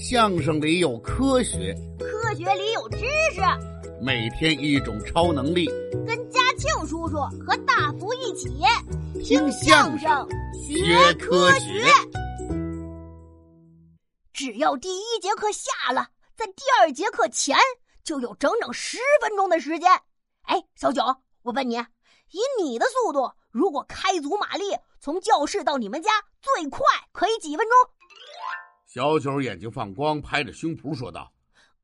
相声里有科学，科学里有知识，每天一种超能力。跟嘉庆叔叔和大福一起听相声学科学。只要第一节课下了，在第二节课前就有整整十分钟的时间。哎，小九，我问你，以你的速度，如果开足马力从教室到你们家，最快可以几分钟？小九眼睛放光，拍着胸脯说道：“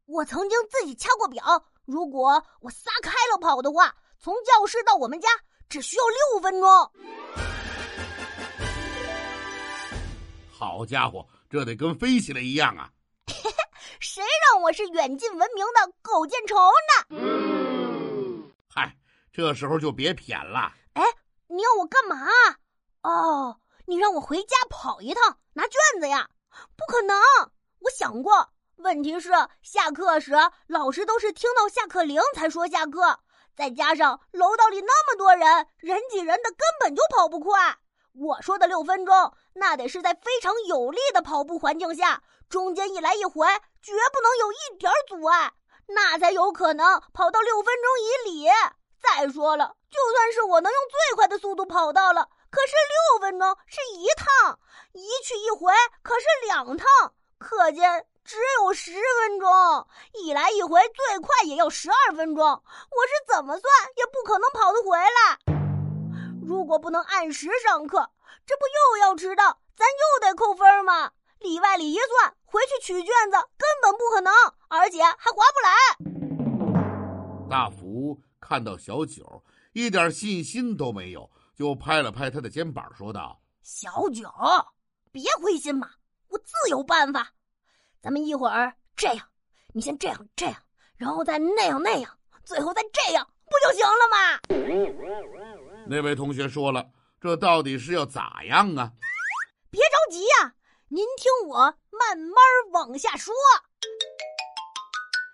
我曾经自己掐过表，如果我撒开了跑的话，从教室到我们家只需要六分钟。”好家伙，这得跟飞起来一样啊！谁让我是远近闻名的狗见愁呢？嗨，这时候就别谝了。哎，你要我干嘛？哦，你让我回家跑一趟拿卷子呀？不可能！我想过，问题是下课时老师都是听到下课铃才说下课，再加上楼道里那么多人，人挤人的，根本就跑不快。我说的六分钟，那得是在非常有力的跑步环境下，中间一来一回绝不能有一点阻碍，那才有可能跑到六分钟以里。再说了，就算是我能用最快的速度跑到了。可是六分钟是一趟，一去一回可是两趟，可见只有十分钟，一来一回最快也要十二分钟。我是怎么算也不可能跑得回来。如果不能按时上课，这不又要迟到，咱又得扣分吗？里外里一算，回去取卷子根本不可能，而且还划不来。大福看到小九一点信心都没有。就拍了拍他的肩膀，说道：“小九，别灰心嘛，我自有办法。咱们一会儿这样，你先这样这样，然后再那样那样，最后再这样，不就行了吗？”那位同学说了：“这到底是要咋样啊？”别着急呀，您听我慢慢往下说。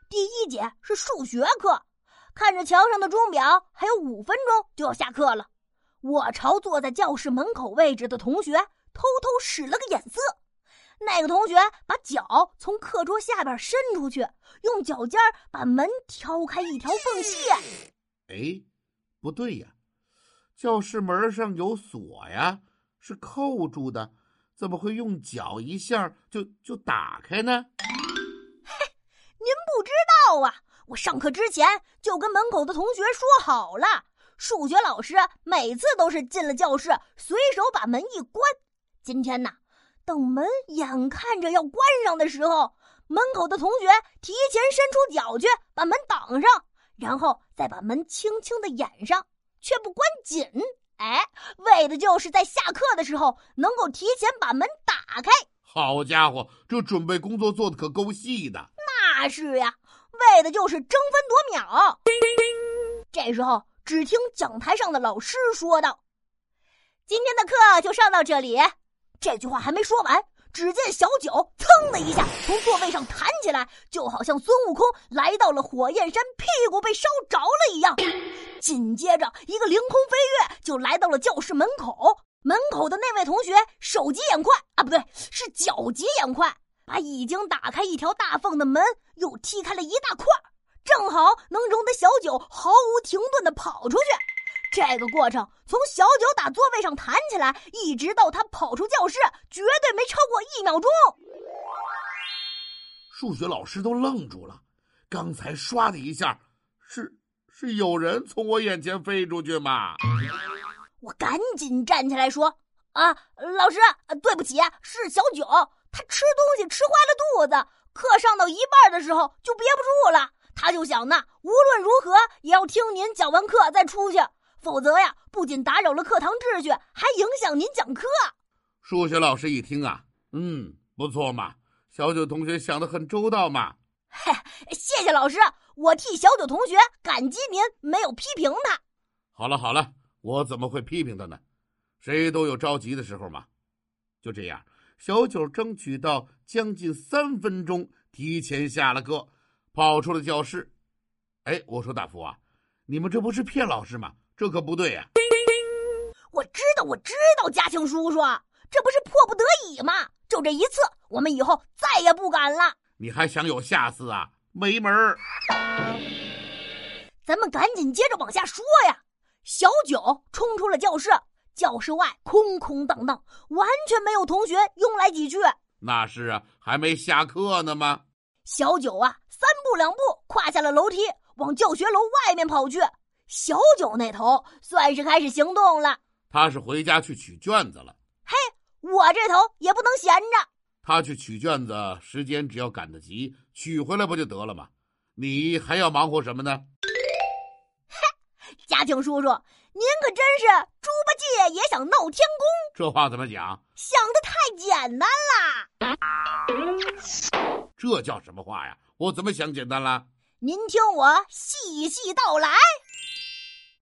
第一节是数学课，看着墙上的钟表，还有五分钟就要下课了。我朝坐在教室门口位置的同学偷偷使了个眼色，那个同学把脚从课桌下边伸出去，用脚尖把门挑开一条缝隙。哎，不对呀，教室门上有锁呀，是扣住的，怎么会用脚一下就就打开呢？嘿，您不知道啊，我上课之前就跟门口的同学说好了。数学老师每次都是进了教室，随手把门一关。今天呢，等门眼看着要关上的时候，门口的同学提前伸出脚去把门挡上，然后再把门轻轻的掩上，却不关紧。哎，为的就是在下课的时候能够提前把门打开。好家伙，这准备工作做的可够细的。那是呀，为的就是争分夺秒。这时候。只听讲台上的老师说道：“今天的课就上到这里。”这句话还没说完，只见小九噌的一下从座位上弹起来，就好像孙悟空来到了火焰山，屁股被烧着了一样。紧接着，一个凌空飞跃，就来到了教室门口。门口的那位同学手疾眼快啊，不对，是脚疾眼快，把已经打开一条大缝的门又踢开了一大块。正好能容得小九毫无停顿的跑出去。这个过程从小九打座位上弹起来，一直到他跑出教室，绝对没超过一秒钟。数学老师都愣住了，刚才唰的一下，是是有人从我眼前飞出去吗？我赶紧站起来说：“啊，老师，对不起，是小九，他吃东西吃坏了肚子，课上到一半的时候就憋不住了。”他就想呢，无论如何也要听您讲完课再出去，否则呀，不仅打扰了课堂秩序，还影响您讲课。数学老师一听啊，嗯，不错嘛，小九同学想的很周到嘛。嘿，谢谢老师，我替小九同学感激您，没有批评他。好了好了，我怎么会批评他呢？谁都有着急的时候嘛。就这样，小九争取到将近三分钟提前下了课。跑出了教室，哎，我说大福啊，你们这不是骗老师吗？这可不对呀！我知道，我知道，嘉庆叔叔，这不是迫不得已吗？就这一次，我们以后再也不敢了。你还想有下次啊？没门儿！咱们赶紧接着往下说呀。小九冲出了教室，教室外空空荡荡，完全没有同学拥来几句。那是啊，还没下课呢吗？小九啊，三步两步跨下了楼梯，往教学楼外面跑去。小九那头算是开始行动了。他是回家去取卷子了。嘿，我这头也不能闲着。他去取卷子，时间只要赶得及，取回来不就得了吗？你还要忙活什么呢？嘿，家庆叔叔，您可真是猪八戒也想闹天宫。这话怎么讲？想的太简单了。这叫什么话呀？我怎么想简单了？您听我细细道来。